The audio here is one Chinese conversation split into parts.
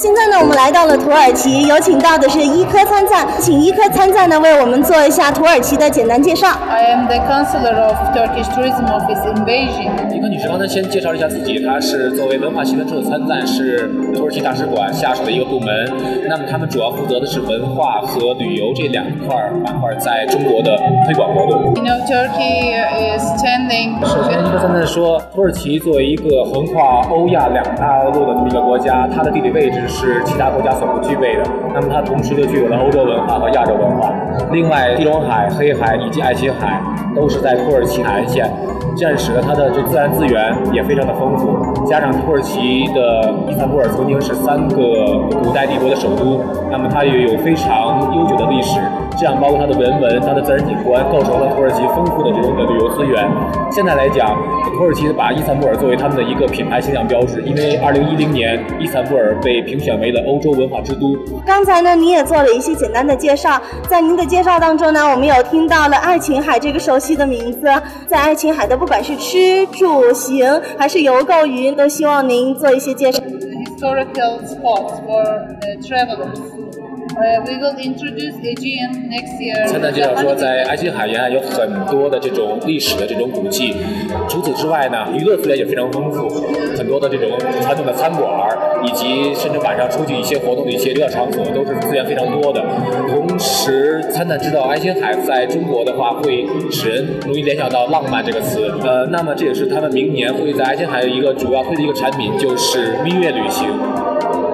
现在呢，我们来到了土耳其，有请到的是伊科参赞，请伊科参赞呢为我们做一下土耳其的简单介绍。I am the counselor of Turkish Tourism Office in Beijing. 伊科女士刚才先介绍了一下自己，她是作为文化行政处的参赞，是土耳其大使馆下属的一个部门。那么他们主要负责的是文化和旅游这两块板块在中国的推广活动。Turkey is standing. 首先，伊科参赞说，土耳其作为一个横跨欧亚两大陆的这么一个国家，它的地理位置是其他国家所不具备的。那么它同时就具有了欧洲文化和亚洲文化。另外，地中海、黑海以及爱琴海都是在土耳其海岸线，这样使得它的这自然资源也非常的丰富。加上土耳其的伊斯坦布尔曾经是三个古代帝国的首都，那么它也有非常悠久的历史。这样，包括它的人文、它的自然景观，构成了土耳其丰富的这种的旅游资源。现在来讲，土耳其把伊斯坦布尔作为他们的一个品牌形象标志，因为2010年伊斯坦布尔被评选为了欧洲文化之都。刚才呢，您也做了一些简单的介绍，在您的介绍当中呢，我们有听到了爱琴海这个熟悉的名字。在爱琴海的，不管是吃住行还是游购娱，都希望您做一些介绍。Historical spots for uh, travelers. We will introduce Aegean next year. 参赞介绍说，在爱琴海沿岸有很多的这种历史的这种古迹。除此之外呢，娱乐资源也非常丰富，很多的这种传统的餐馆，以及甚至晚上出去一些活动的一些娱乐场所，都是资源非常多的。同时，参赞知道爱琴海在中国的话，会使人容易联想到浪漫这个词。呃，那么这也是他们明年会在爱琴海一个主要推的一个产品，就是蜜月旅行。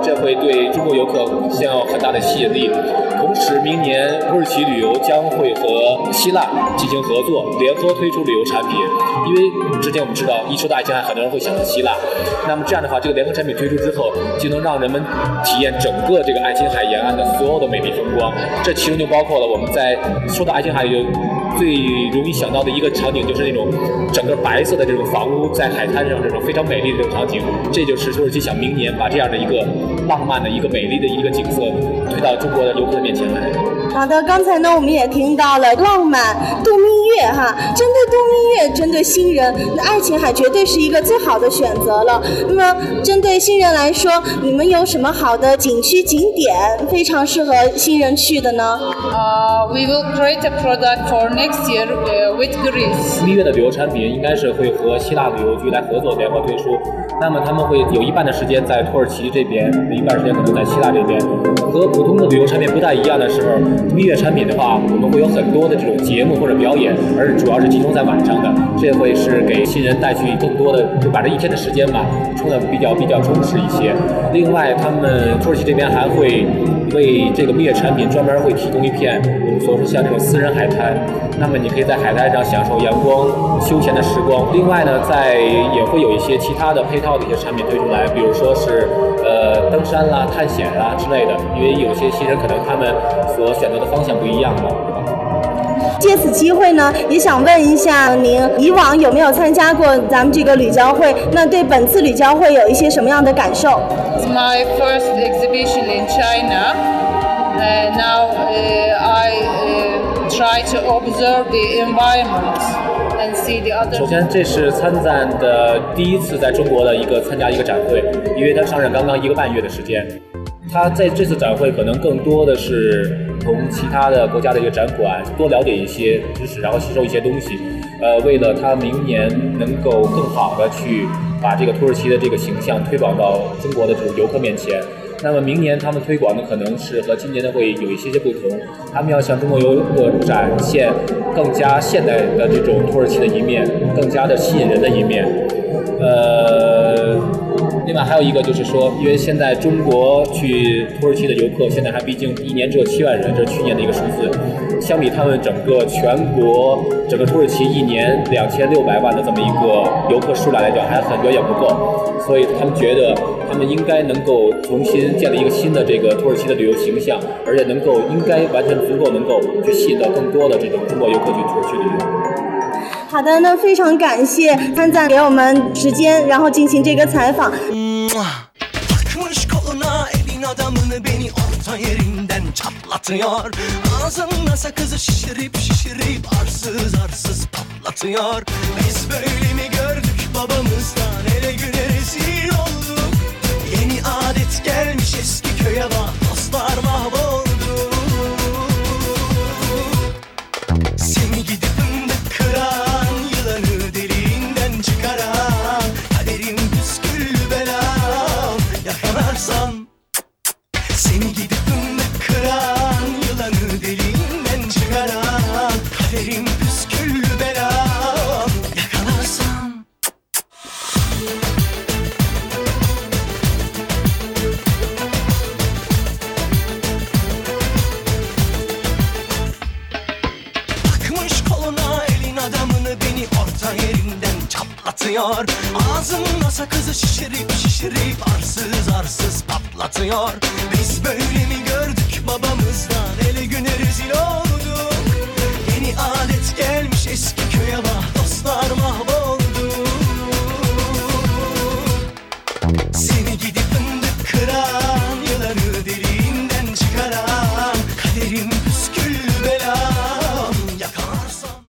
这会对中国游客将有很大的吸引力。同时，明年土耳其旅游将会和希腊进行合作，联合推出旅游产品。因为之前我们知道，一说到爱琴海，很多人会想到希腊。那么这样的话，这个联合产品推出之后，就能让人们体验整个这个爱琴海沿岸的所有的美丽风光。这其中就包括了我们在说到爱琴海有最容易想到的一个场景，就是那种整个白色的这种房屋在海滩上这种非常美丽的这种场景。这就是土耳其想明年把这样的一个浪漫的一个美丽的一个景色推到中国的游客的面前来。好的，刚才呢我们也听到了浪漫度蜜月哈，针对度蜜月，针对新人，那爱琴海绝对是一个最好的选择了。那么针对新人来说，你们有什么好的景区景点非常适合新人去的呢？Uh, we will create a product for next year uh, with Greece. 蜜月的旅游产品应该是会和希腊旅游局来合作联合推出，那么他们会有一半的时间在土耳其这边，一半时间可能在希腊这边。和普通的旅游产品不太一样的时候，蜜月产品的话，我们会有很多的这种节目或者表演，而主要是集中在晚上的，这会是给新人带去更多的，就把这一天的时间吧，充的比较比较充实一些。另外，他们土耳其这边还会为这个蜜月产品专门会提供一片我们所说像这种私人海滩，那么你可以在海滩上享受阳光休闲的时光。另外呢，在也会有一些其他的配套的一些产品推出来，比如说是呃登山啦、探险啦之类的，因为有些新人可能他们所选择的方向不一样嘛，借此机会呢，也想问一下您，以往有没有参加过咱们这个旅交会？那对本次旅交会有一些什么样的感受？It's my first exhibition in China. Uh, now uh, I uh, try to observe the environment and see the other. 首先，这是参赞的第一次在中国的一个参加一个展会，因为他上任刚刚一个半月的时间。他在这次展会可能更多的是从其他的国家的一个展馆多了解一些知识，然后吸收一些东西。呃，为了他明年能够更好的去把这个土耳其的这个形象推广到中国的这种游客面前。那么明年他们推广的可能是和今年的会有一些些不同，他们要向中国游客展现更加现代的这种土耳其的一面，更加的吸引人的一面。呃，外还有一个就是说，因为现在中国去土耳其的游客现在还毕竟一年只有七万人，这是去年的一个数字，相比他们整个全国整个土耳其一年两千六百万的这么一个游客数量来讲，还很远远不够，所以他们觉得他们应该能够重新建立一个新的这个土耳其的旅游形象，而且能够应该完全足够能够去吸引到更多的这种中国游客去土耳其旅游。好的，那非常感谢参赞给我们时间，然后进行这个采访。Adamını beni orta yerinden çatlatıyor. Ağzımda sakızı şişirip şişirip arsız arsız patlatıyor. Biz böyle mi gördük babamızdan Kaderim püsküllü belam Yakalarsam Takmış koluna elin adamını beni orta yerinden çatlatıyor. Ağzımda sakızı şişirip şişirip arsız arsız patlatıyor. Biz böyle mi